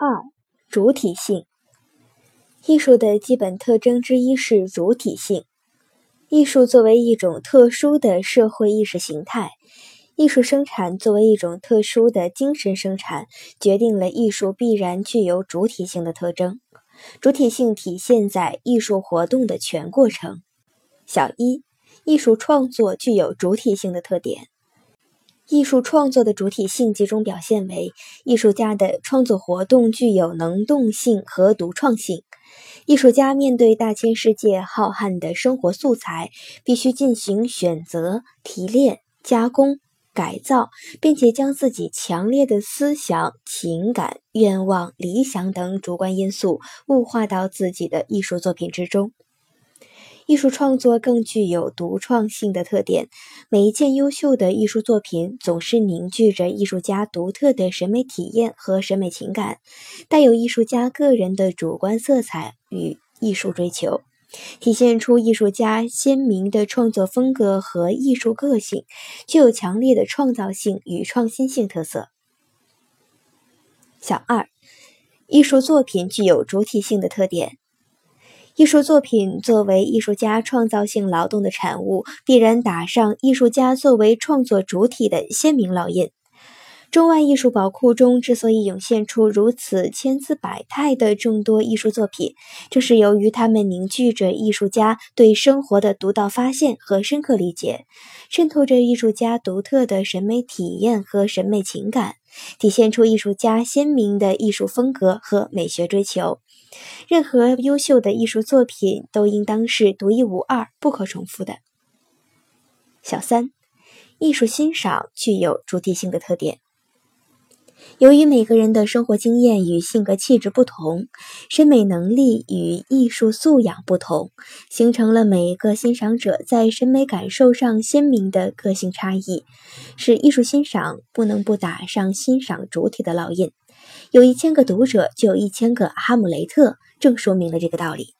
二、主体性。艺术的基本特征之一是主体性。艺术作为一种特殊的社会意识形态，艺术生产作为一种特殊的精神生产，决定了艺术必然具有主体性的特征。主体性体现在艺术活动的全过程。小一、艺术创作具有主体性的特点。艺术创作的主体性集中表现为：艺术家的创作活动具有能动性和独创性。艺术家面对大千世界浩瀚的生活素材，必须进行选择、提炼、加工、改造，并且将自己强烈的思想、情感、愿望、理想等主观因素物化到自己的艺术作品之中。艺术创作更具有独创性的特点。每一件优秀的艺术作品总是凝聚着艺术家独特的审美体验和审美情感，带有艺术家个人的主观色彩与艺术追求，体现出艺术家鲜明的创作风格和艺术个性，具有强烈的创造性与创新性特色。小二，艺术作品具有主体性的特点。艺术作品作为艺术家创造性劳动的产物，必然打上艺术家作为创作主体的鲜明烙印。中外艺术宝库中之所以涌现出如此千姿百态的众多艺术作品，正是由于它们凝聚着艺术家对生活的独到发现和深刻理解，渗透着艺术家独特的审美体验和审美情感，体现出艺术家鲜明的艺术风格和美学追求。任何优秀的艺术作品都应当是独一无二、不可重复的。小三，艺术欣赏具有主体性的特点。由于每个人的生活经验与性格气质不同，审美能力与艺术素养不同，形成了每一个欣赏者在审美感受上鲜明的个性差异，使艺术欣赏不能不打上欣赏主体的烙印。有一千个读者，就有一千个哈姆雷特，正说明了这个道理。